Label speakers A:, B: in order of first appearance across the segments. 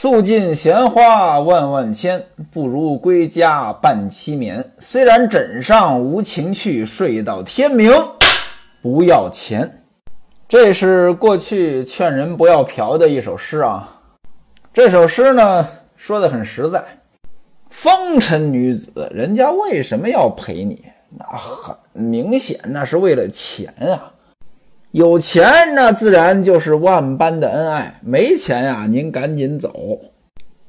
A: 诉尽闲花万万千，不如归家伴妻眠。虽然枕上无情趣，睡到天明不要钱。这是过去劝人不要嫖的一首诗啊。这首诗呢说的很实在，风尘女子，人家为什么要陪你？那很明显，那是为了钱啊。有钱，那自然就是万般的恩爱；没钱呀，您赶紧走。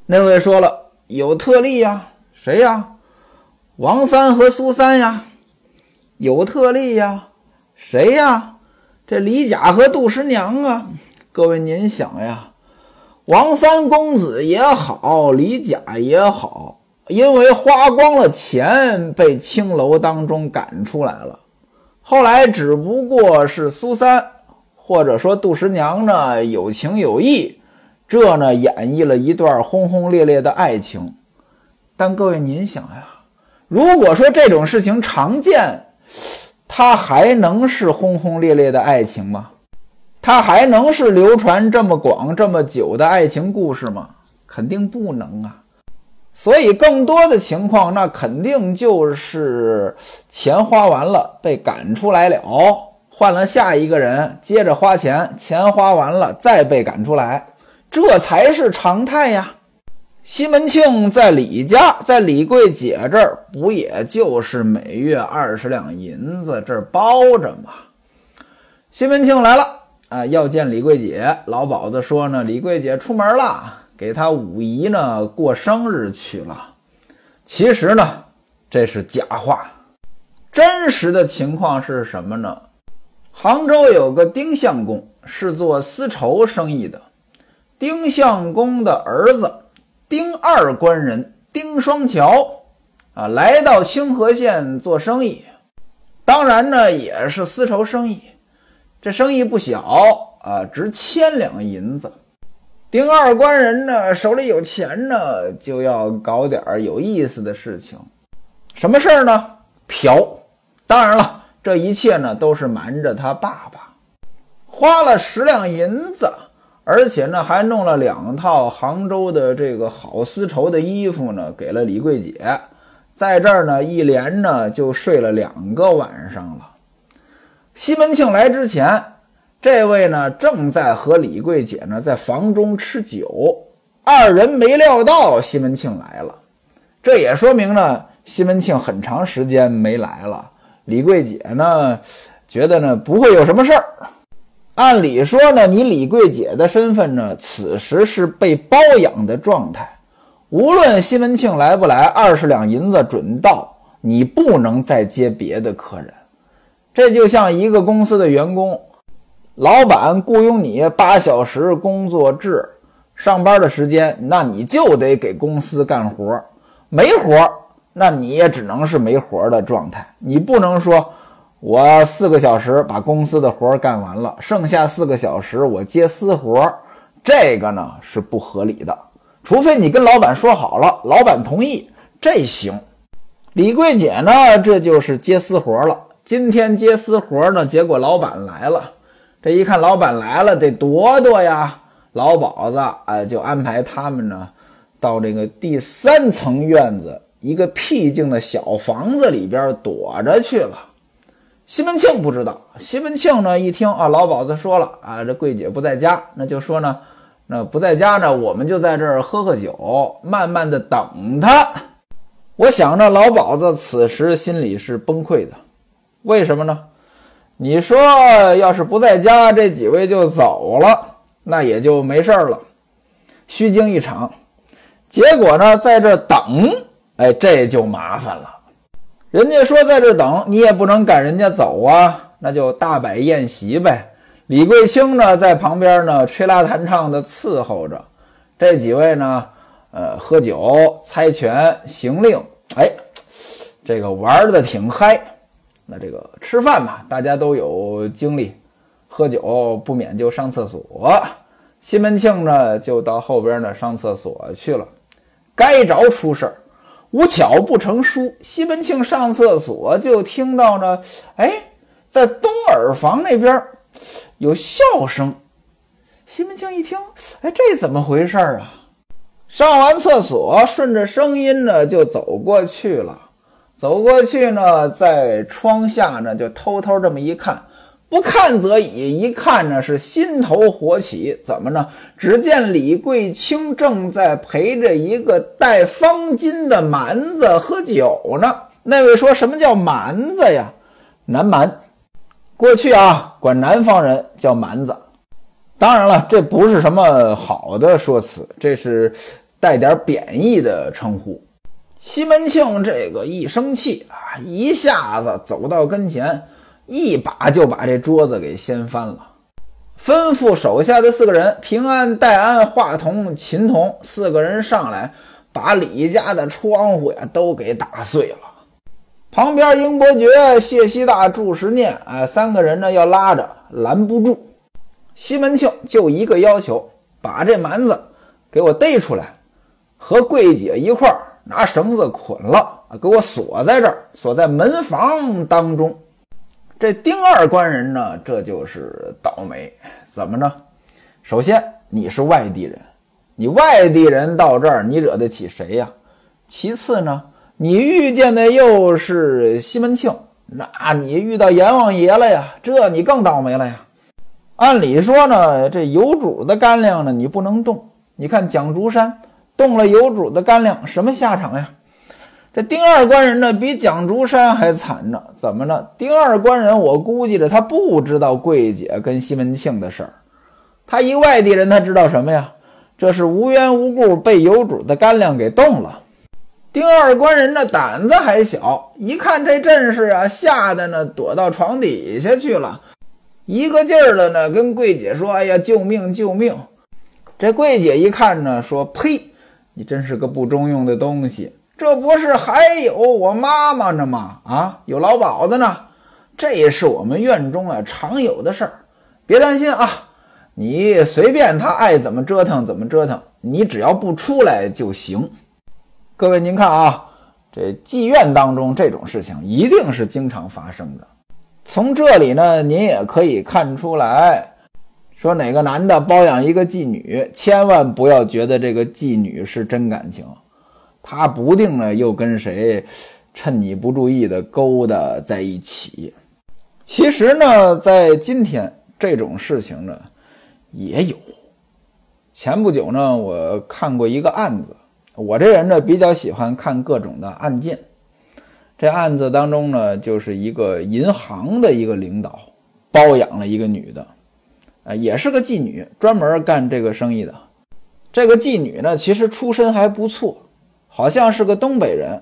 A: 那位说了，有特例呀，谁呀？王三和苏三呀。有特例呀，谁呀？这李甲和杜十娘啊。各位您想呀，王三公子也好，李甲也好，因为花光了钱，被青楼当中赶出来了。后来只不过是苏三，或者说杜十娘呢有情有义，这呢演绎了一段轰轰烈烈的爱情。但各位您想呀，如果说这种事情常见，它还能是轰轰烈烈的爱情吗？它还能是流传这么广这么久的爱情故事吗？肯定不能啊。所以，更多的情况，那肯定就是钱花完了，被赶出来了，换了下一个人，接着花钱，钱花完了，再被赶出来，这才是常态呀。西门庆在李家，在李桂姐这儿，不也就是每月二十两银子，这儿包着吗？西门庆来了啊，要见李桂姐。老鸨子说呢，李桂姐出门了。给他五姨呢过生日去了，其实呢这是假话，真实的情况是什么呢？杭州有个丁相公是做丝绸生意的，丁相公的儿子丁二官人丁双桥啊来到清河县做生意，当然呢也是丝绸生意，这生意不小啊，值千两银子。丁二官人呢，手里有钱呢，就要搞点有意思的事情。什么事儿呢？嫖。当然了，这一切呢，都是瞒着他爸爸。花了十两银子，而且呢，还弄了两套杭州的这个好丝绸的衣服呢，给了李桂姐。在这儿呢，一连呢就睡了两个晚上了。西门庆来之前。这位呢，正在和李桂姐呢在房中吃酒，二人没料到西门庆来了，这也说明呢，西门庆很长时间没来了。李桂姐呢，觉得呢不会有什么事儿。按理说呢，你李桂姐的身份呢，此时是被包养的状态，无论西门庆来不来，二十两银子准到，你不能再接别的客人。这就像一个公司的员工。老板雇佣你八小时工作制，上班的时间，那你就得给公司干活没活那你也只能是没活的状态。你不能说我四个小时把公司的活干完了，剩下四个小时我接私活这个呢是不合理的。除非你跟老板说好了，老板同意，这行。李桂姐呢，这就是接私活了。今天接私活呢，结果老板来了。这一看，老板来了，得躲躲呀。老鸨子哎，就安排他们呢，到这个第三层院子一个僻静的小房子里边躲着去了。西门庆不知道，西门庆呢一听啊，老鸨子说了啊，这桂姐不在家，那就说呢，那不在家呢，我们就在这儿喝喝酒，慢慢的等他。我想着老鸨子此时心里是崩溃的，为什么呢？你说，要是不在家，这几位就走了，那也就没事了，虚惊一场。结果呢，在这等，哎，这就麻烦了。人家说在这等，你也不能赶人家走啊，那就大摆宴席呗。李桂清呢，在旁边呢，吹拉弹唱的伺候着。这几位呢，呃，喝酒、猜拳、行令，哎，这个玩的挺嗨。那这个吃饭嘛，大家都有精力，喝酒不免就上厕所。西门庆呢，就到后边呢上厕所去了。该着出事儿，无巧不成书。西门庆上厕所就听到呢，哎，在东耳房那边有笑声。西门庆一听，哎，这怎么回事啊？上完厕所，顺着声音呢就走过去了。走过去呢，在窗下呢就偷偷这么一看，不看则已，一看呢是心头火起。怎么呢？只见李桂清正在陪着一个戴方巾的蛮子喝酒呢。那位说什么叫蛮子呀？南蛮，过去啊管南方人叫蛮子。当然了，这不是什么好的说辞，这是带点贬义的称呼。西门庆这个一生气啊，一下子走到跟前，一把就把这桌子给掀翻了，吩咐手下的四个人平安、戴安、华童、秦童四个人上来，把李家的窗户呀都给打碎了。旁边英伯爵、谢希大、祝时念，哎，三个人呢要拉着，拦不住。西门庆就一个要求，把这蛮子给我逮出来，和桂姐一块儿。拿绳子捆了，给我锁在这儿，锁在门房当中。这丁二官人呢，这就是倒霉。怎么着？首先你是外地人，你外地人到这儿，你惹得起谁呀？其次呢，你遇见的又是西门庆，那你遇到阎王爷了呀，这你更倒霉了呀。按理说呢，这有主的干粮呢，你不能动。你看蒋竹山。动了有主的干粮，什么下场呀？这丁二官人呢，比蒋竹山还惨呢。怎么呢？丁二官人，我估计着他不知道桂姐跟西门庆的事儿。他一外地人，他知道什么呀？这是无缘无故被有主的干粮给动了。丁二官人的胆子还小，一看这阵势啊，吓得呢躲到床底下去了，一个劲儿的呢跟桂姐说：“哎呀，救命，救命！”这桂姐一看呢，说：“呸！”你真是个不中用的东西，这不是还有我妈妈呢吗？啊，有老鸨子呢，这也是我们院中啊常有的事儿，别担心啊，你随便他爱怎么折腾怎么折腾，你只要不出来就行。各位您看啊，这妓院当中这种事情一定是经常发生的，从这里呢，您也可以看出来。说哪个男的包养一个妓女，千万不要觉得这个妓女是真感情，他不定呢又跟谁趁你不注意的勾搭在一起。其实呢，在今天这种事情呢也有。前不久呢，我看过一个案子，我这人呢比较喜欢看各种的案件。这案子当中呢，就是一个银行的一个领导包养了一个女的。也是个妓女，专门干这个生意的。这个妓女呢，其实出身还不错，好像是个东北人，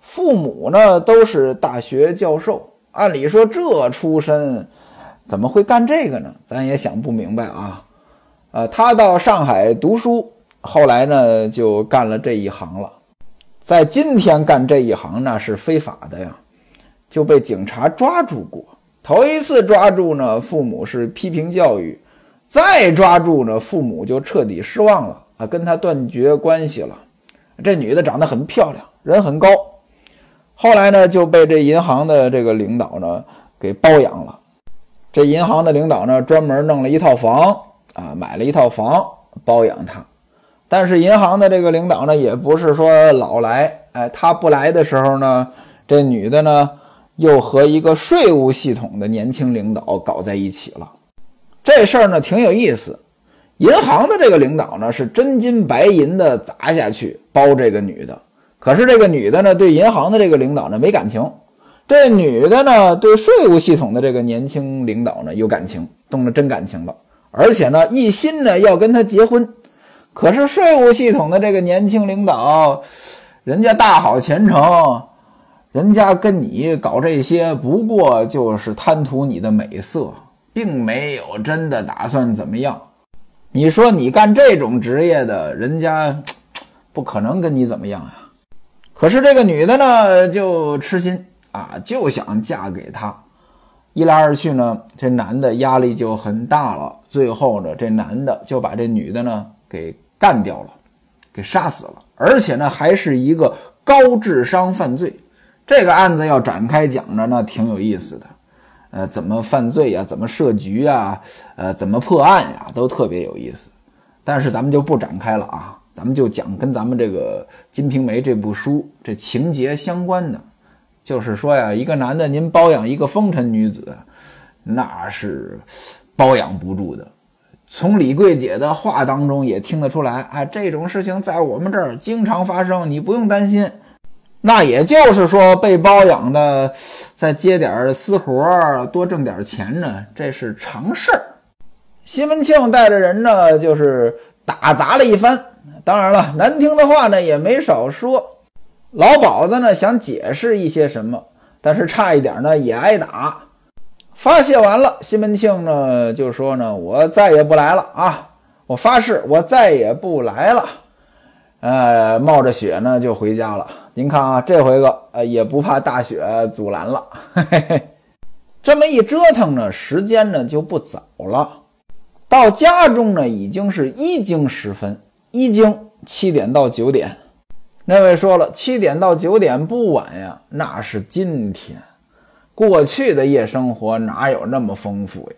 A: 父母呢都是大学教授。按理说这出身，怎么会干这个呢？咱也想不明白啊。呃，他到上海读书，后来呢就干了这一行了。在今天干这一行那是非法的呀，就被警察抓住过。头一次抓住呢，父母是批评教育。再抓住呢，父母就彻底失望了啊，跟他断绝关系了。这女的长得很漂亮，人很高，后来呢就被这银行的这个领导呢给包养了。这银行的领导呢专门弄了一套房啊，买了一套房包养她。但是银行的这个领导呢也不是说老来，哎，他不来的时候呢，这女的呢又和一个税务系统的年轻领导搞在一起了。这事儿呢挺有意思，银行的这个领导呢是真金白银的砸下去包这个女的，可是这个女的呢对银行的这个领导呢没感情，这女的呢对税务系统的这个年轻领导呢有感情，动了真感情了，而且呢一心呢要跟他结婚，可是税务系统的这个年轻领导，人家大好前程，人家跟你搞这些不过就是贪图你的美色。并没有真的打算怎么样，你说你干这种职业的，人家 不可能跟你怎么样呀。可是这个女的呢，就痴心啊，就想嫁给他。一来二去呢，这男的压力就很大了。最后呢，这男的就把这女的呢给干掉了，给杀死了，而且呢还是一个高智商犯罪。这个案子要展开讲呢，那挺有意思的。呃，怎么犯罪呀？怎么设局啊？呃，怎么破案呀？都特别有意思。但是咱们就不展开了啊。咱们就讲跟咱们这个《金瓶梅》这部书这情节相关的，就是说呀，一个男的您包养一个风尘女子，那是包养不住的。从李桂姐的话当中也听得出来，啊，这种事情在我们这儿经常发生，你不用担心。那也就是说，被包养的再接点私活，多挣点钱呢，这是常事儿。西门庆带着人呢，就是打砸了一番。当然了，难听的话呢也没少说。老鸨子呢想解释一些什么，但是差一点呢也挨打。发泄完了，西门庆呢就说呢：“我再也不来了啊！我发誓，我再也不来了。”呃，冒着雪呢就回家了。您看啊，这回个呃也不怕大雪阻拦了。嘿嘿嘿，这么一折腾呢，时间呢就不早了。到家中呢已经是一更时分，一更七点到九点。那位说了，七点到九点不晚呀，那是今天。过去的夜生活哪有那么丰富呀？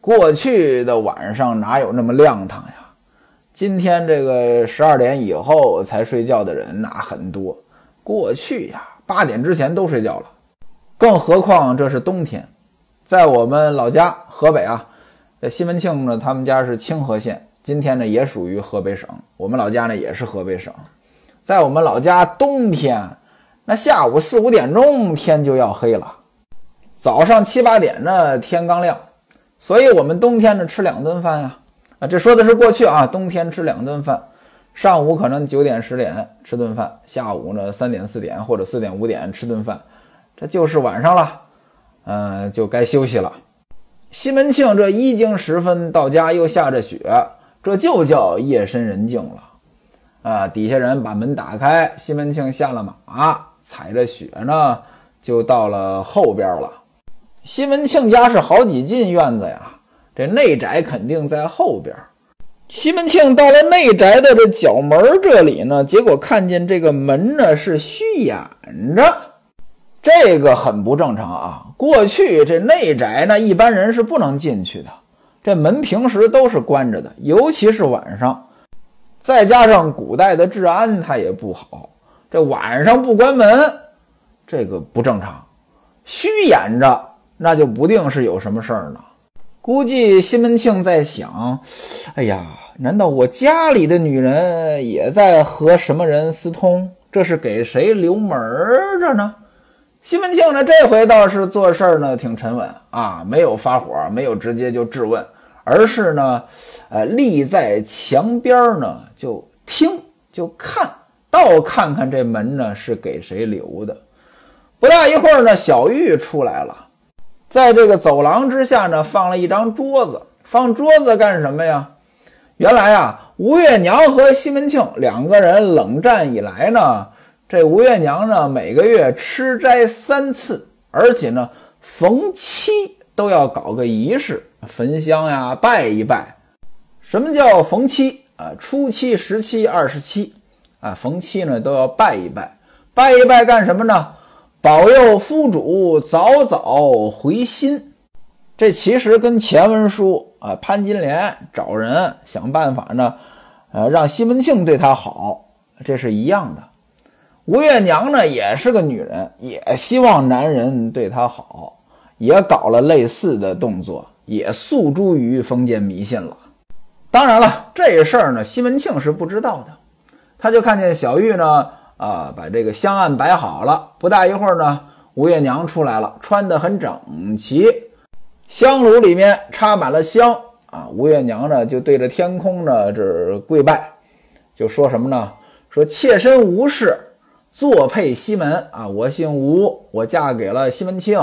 A: 过去的晚上哪有那么亮堂呀？今天这个十二点以后才睡觉的人那很多，过去呀八点之前都睡觉了，更何况这是冬天，在我们老家河北啊，这西门庆呢他们家是清河县，今天呢也属于河北省，我们老家呢也是河北省，在我们老家冬天，那下午四五点钟天就要黑了，早上七八点呢天刚亮，所以我们冬天呢吃两顿饭呀。这说的是过去啊，冬天吃两顿饭，上午可能九点十点吃顿饭，下午呢三点四点或者四点五点吃顿饭，这就是晚上了，嗯，就该休息了。西门庆这一更时分到家，又下着雪，这就叫夜深人静了。啊，底下人把门打开，西门庆下了马，踩着雪呢，就到了后边了。西门庆家是好几进院子呀。这内宅肯定在后边。西门庆到了内宅的这角门这里呢，结果看见这个门呢是虚掩着，这个很不正常啊。过去这内宅呢，一般人是不能进去的，这门平时都是关着的，尤其是晚上。再加上古代的治安它也不好，这晚上不关门，这个不正常。虚掩着，那就不定是有什么事儿呢。估计西门庆在想：“哎呀，难道我家里的女人也在和什么人私通？这是给谁留门着呢？”西门庆呢，这回倒是做事儿呢挺沉稳啊，没有发火，没有直接就质问，而是呢，呃，立在墙边呢，就听就看倒看看这门呢是给谁留的。不大一会儿呢，小玉出来了。在这个走廊之下呢，放了一张桌子。放桌子干什么呀？原来啊，吴月娘和西门庆两个人冷战以来呢，这吴月娘呢每个月吃斋三次，而且呢逢七都要搞个仪式，焚香呀，拜一拜。什么叫逢七啊？初七、十七、二十七啊，逢七呢都要拜一拜。拜一拜干什么呢？保佑夫主早早回心，这其实跟前文书啊，潘金莲找人想办法呢，呃，让西门庆对她好，这是一样的。吴月娘呢也是个女人，也希望男人对她好，也搞了类似的动作，也诉诸于封建迷信了。当然了，这事儿呢，西门庆是不知道的，他就看见小玉呢。啊，把这个香案摆好了。不大一会儿呢，吴月娘出来了，穿得很整齐，香炉里面插满了香。啊，吴月娘呢就对着天空呢这跪拜，就说什么呢？说妾身吴氏，作配西门啊，我姓吴，我嫁给了西门庆。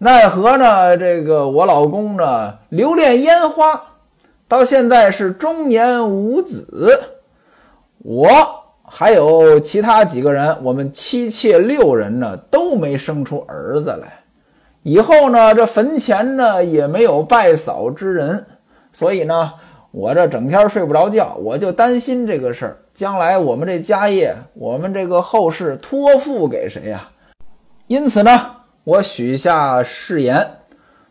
A: 奈何呢？这个我老公呢留恋烟花，到现在是中年无子，我。还有其他几个人，我们妻妾六人呢，都没生出儿子来。以后呢，这坟前呢也没有拜扫之人，所以呢，我这整天睡不着觉，我就担心这个事儿。将来我们这家业，我们这个后事托付给谁呀？因此呢，我许下誓言，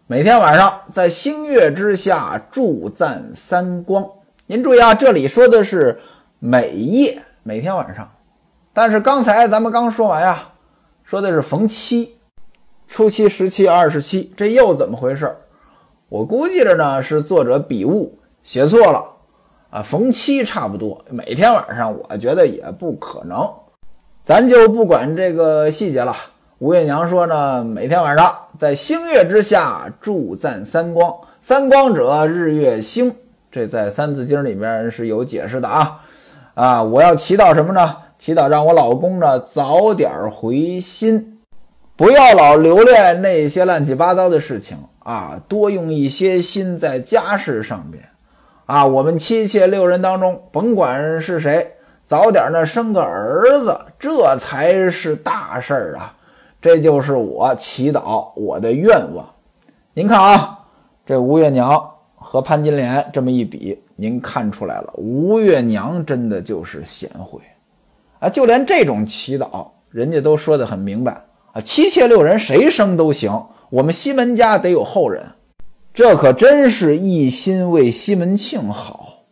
A: 每天晚上在星月之下祝赞三光。您注意啊，这里说的是。每夜每天晚上。但是刚才咱们刚说完呀，说的是逢七，初七、十七、二十七，这又怎么回事？我估计着呢，是作者笔误写错了啊。逢七差不多，每天晚上，我觉得也不可能。咱就不管这个细节了。吴月娘说呢，每天晚上在星月之下祝赞三光，三光者日月星，这在《三字经》里面是有解释的啊。啊，我要祈祷什么呢？祈祷让我老公呢早点回心，不要老留恋那些乱七八糟的事情啊，多用一些心在家事上边啊。我们妻妾六人当中，甭管是谁，早点呢生个儿子，这才是大事儿啊。这就是我祈祷我的愿望。您看啊，这吴月娘和潘金莲这么一比，您看出来了，吴月娘真的就是贤惠。啊，就连这种祈祷，人家都说得很明白啊，妻妾六人谁生都行，我们西门家得有后人，这可真是一心为西门庆好。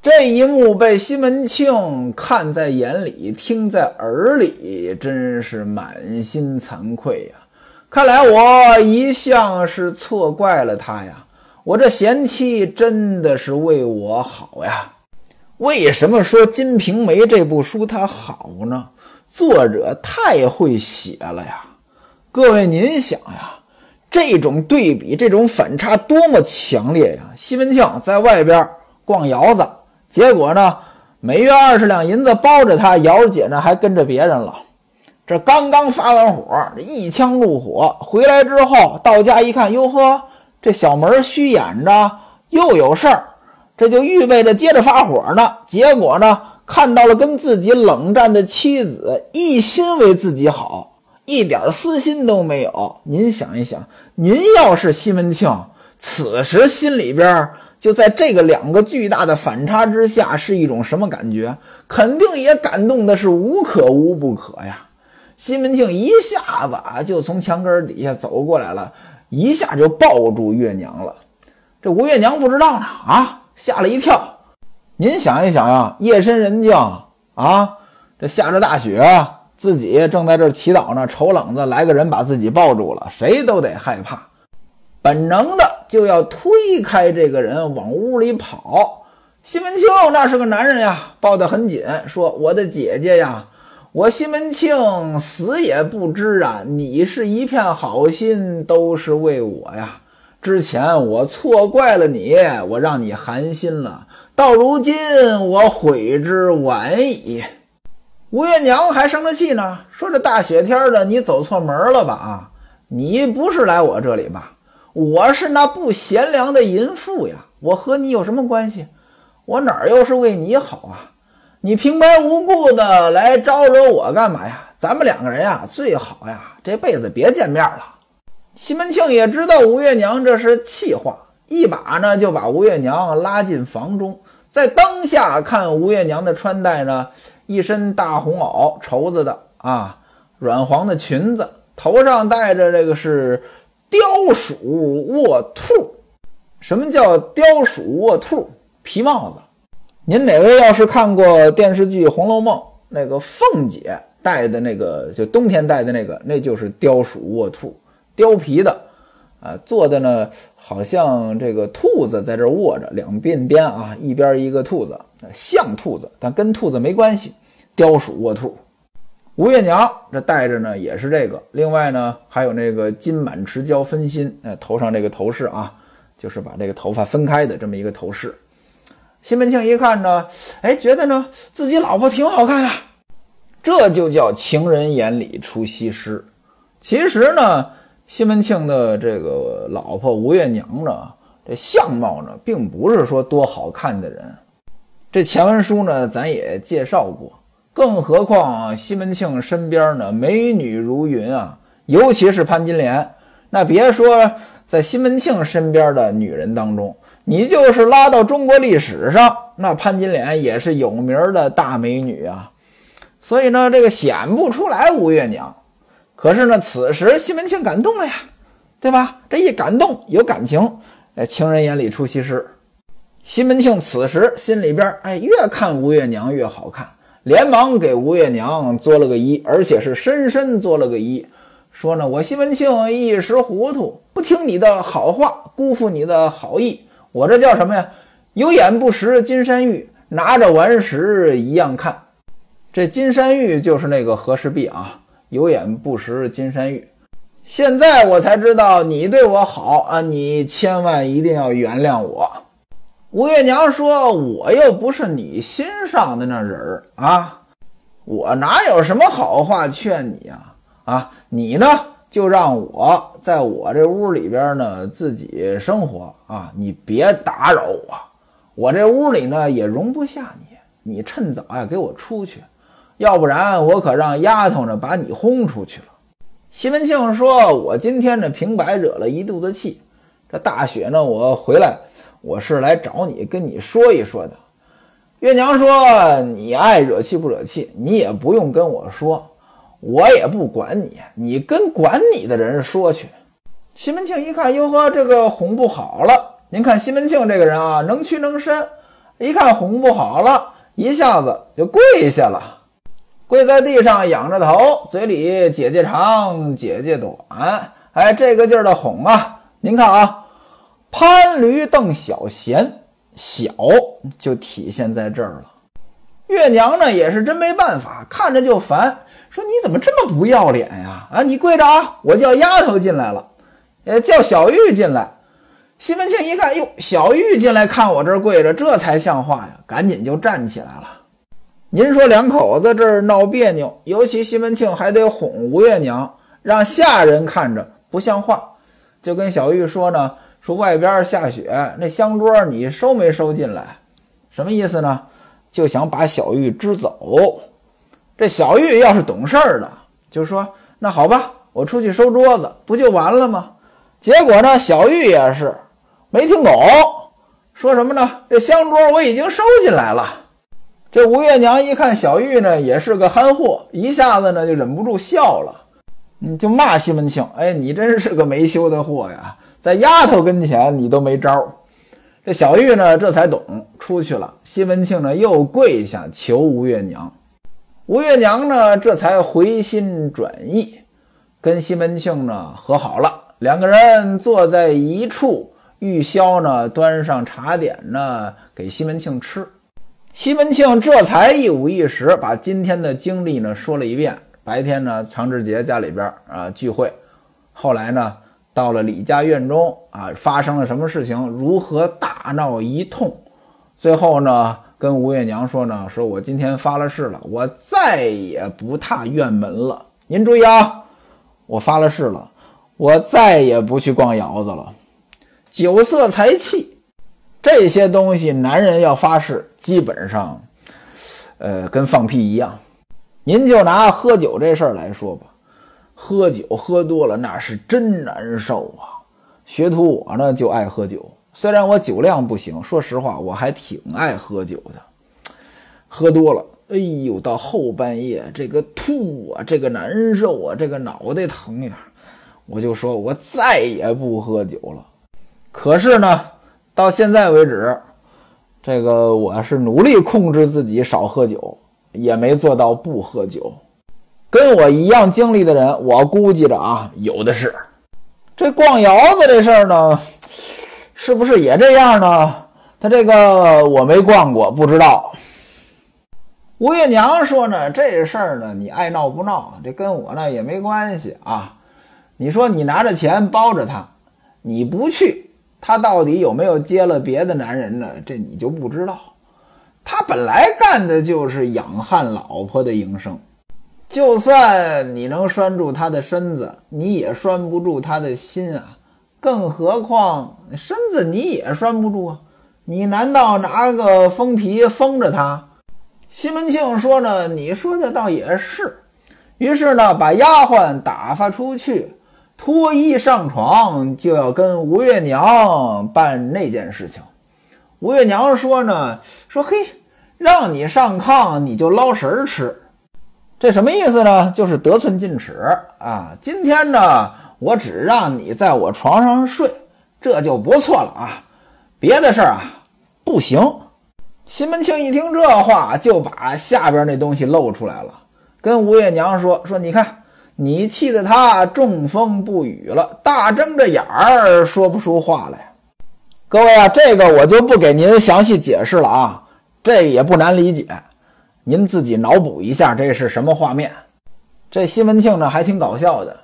A: 这一幕被西门庆看在眼里，听在耳里，真是满心惭愧呀！看来我一向是错怪了他呀，我这贤妻真的是为我好呀。为什么说《金瓶梅》这部书它好呢？作者太会写了呀！各位，您想呀，这种对比，这种反差多么强烈呀！西门庆在外边逛窑子，结果呢，每月二十两银子包着他，窑姐呢还跟着别人了。这刚刚发完火，这一腔怒火回来之后，到家一看，哟呵，这小门虚掩着，又有事儿。这就预备着接着发火呢，结果呢，看到了跟自己冷战的妻子，一心为自己好，一点私心都没有。您想一想，您要是西门庆，此时心里边就在这个两个巨大的反差之下，是一种什么感觉？肯定也感动的是无可无不可呀。西门庆一下子啊，就从墙根底下走过来了，一下就抱住月娘了。这吴月娘不知道呢啊。吓了一跳，您想一想呀，夜深人静啊，这下着大雪，自己正在这祈祷呢，瞅冷子来个人把自己抱住了，谁都得害怕，本能的就要推开这个人往屋里跑。西门庆那是个男人呀，抱得很紧，说：“我的姐姐呀，我西门庆死也不知啊，你是一片好心，都是为我呀。”之前我错怪了你，我让你寒心了。到如今我悔之晚矣。吴月娘还生着气呢，说这大雪天的，你走错门了吧？啊，你不是来我这里吧？我是那不贤良的淫妇呀！我和你有什么关系？我哪儿又是为你好啊？你平白无故的来招惹我干嘛呀？咱们两个人呀，最好呀，这辈子别见面了。西门庆也知道吴月娘这是气话，一把呢就把吴月娘拉进房中，在灯下看吴月娘的穿戴呢，一身大红袄绸子的啊，软黄的裙子，头上戴着这个是貂鼠卧兔。什么叫貂鼠卧兔？皮帽子。您哪位要是看过电视剧《红楼梦》，那个凤姐戴的那个，就冬天戴的那个，那就是貂鼠卧兔。貂皮的，啊，做的呢，好像这个兔子在这卧着，两鬓边啊，一边一个兔子，像兔子，但跟兔子没关系。貂鼠卧兔，吴月娘这戴着呢，也是这个。另外呢，还有那个金满池蛟分心，呃，头上这个头饰啊，就是把这个头发分开的这么一个头饰。西门庆一看呢，哎，觉得呢自己老婆挺好看呀，这就叫情人眼里出西施。其实呢。西门庆的这个老婆吴月娘呢，这相貌呢，并不是说多好看的人。这前文书呢，咱也介绍过。更何况西门庆身边呢，美女如云啊，尤其是潘金莲。那别说在西门庆身边的女人当中，你就是拉到中国历史上，那潘金莲也是有名的大美女啊。所以呢，这个显不出来吴月娘。可是呢，此时西门庆感动了呀，对吧？这一感动有感情，哎，情人眼里出西施。西门庆此时心里边，哎，越看吴月娘越好看，连忙给吴月娘作了个揖，而且是深深作了个揖，说呢：“我西门庆一时糊涂，不听你的好话，辜负你的好意，我这叫什么呀？有眼不识金山玉，拿着顽石一样看。这金山玉就是那个和氏璧啊，有眼不识金山玉。现在我才知道你对我好啊，你千万一定要原谅我。”吴月娘说：“我又不是你心上的那人儿啊，我哪有什么好话劝你啊？啊，你呢就让我在我这屋里边呢自己生活啊，你别打扰我。我这屋里呢也容不下你，你趁早呀给我出去，要不然我可让丫头呢把你轰出去了。”西门庆说：“我今天呢平白惹了一肚子气，这大雪呢我回来。”我是来找你跟你说一说的。月娘说：“你爱惹气不惹气，你也不用跟我说，我也不管你，你跟管你的人说去。”西门庆一看，哟呵，这个哄不好了。您看西门庆这个人啊，能屈能伸，一看哄不好了，一下子就跪下了，跪在地上，仰着头，嘴里姐姐长，姐姐短，哎，这个劲儿的哄啊！您看啊。潘驴邓小闲，小就体现在这儿了。月娘呢也是真没办法，看着就烦，说你怎么这么不要脸呀？啊，你跪着啊！我叫丫头进来了，呃，叫小玉进来。西门庆一看，哟，小玉进来看我这儿跪着，这才像话呀，赶紧就站起来了。您说两口子这儿闹别扭，尤其西门庆还得哄吴月娘，让下人看着不像话，就跟小玉说呢。说外边下雪，那香桌你收没收进来？什么意思呢？就想把小玉支走。这小玉要是懂事儿的，就说那好吧，我出去收桌子，不就完了吗？结果呢，小玉也是没听懂，说什么呢？这香桌我已经收进来了。这吴月娘一看小玉呢，也是个憨货，一下子呢就忍不住笑了，嗯，就骂西门庆：“哎，你真是个没羞的货呀！”在丫头跟前，你都没招这小玉呢，这才懂出去了。西门庆呢，又跪下求吴月娘。吴月娘呢，这才回心转意，跟西门庆呢和好了。两个人坐在一处，玉箫呢端上茶点呢给西门庆吃。西门庆这才一五一十把今天的经历呢说了一遍。白天呢，常志杰家里边啊聚会，后来呢。到了李家院中啊，发生了什么事情？如何大闹一通？最后呢，跟吴月娘说呢，说我今天发了誓了，我再也不踏院门了。您注意啊，我发了誓了，我再也不去逛窑子了。酒色财气这些东西，男人要发誓，基本上，呃，跟放屁一样。您就拿喝酒这事儿来说吧。喝酒喝多了那是真难受啊！学徒我呢就爱喝酒，虽然我酒量不行，说实话我还挺爱喝酒的。喝多了，哎呦，到后半夜这个吐啊，这个难受啊，这个脑袋疼呀，我就说我再也不喝酒了。可是呢，到现在为止，这个我是努力控制自己少喝酒，也没做到不喝酒。跟我一样经历的人，我估计着啊，有的是。这逛窑子这事儿呢，是不是也这样呢？他这个我没逛过，不知道。吴月娘说呢，这事儿呢，你爱闹不闹，这跟我呢也没关系啊。你说你拿着钱包着他，你不去，他到底有没有接了别的男人呢？这你就不知道。他本来干的就是养汉老婆的营生。就算你能拴住他的身子，你也拴不住他的心啊！更何况身子你也拴不住啊！你难道拿个封皮封着他？西门庆说呢：“你说的倒也是。”于是呢，把丫鬟打发出去，脱衣上床，就要跟吴月娘办那件事情。吴月娘说呢：“说嘿，让你上炕，你就捞食儿吃。”这什么意思呢？就是得寸进尺啊！今天呢，我只让你在我床上睡，这就不错了啊！别的事儿啊，不行。西门庆一听这话，就把下边那东西露出来了，跟吴月娘说：“说你看，你气得他中风不语了，大睁着眼儿说不出话来。”各位啊，这个我就不给您详细解释了啊，这也不难理解，您自己脑补一下这是什么画面。这西门庆呢还挺搞笑的，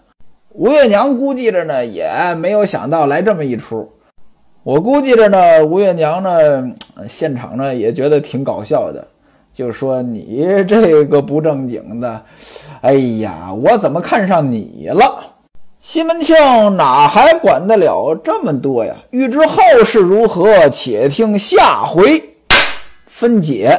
A: 吴月娘估计着呢也没有想到来这么一出。我估计着呢，吴月娘呢，现场呢也觉得挺搞笑的，就说你这个不正经的，哎呀，我怎么看上你了？西门庆哪还管得了这么多呀？欲知后事如何，且听下回分解。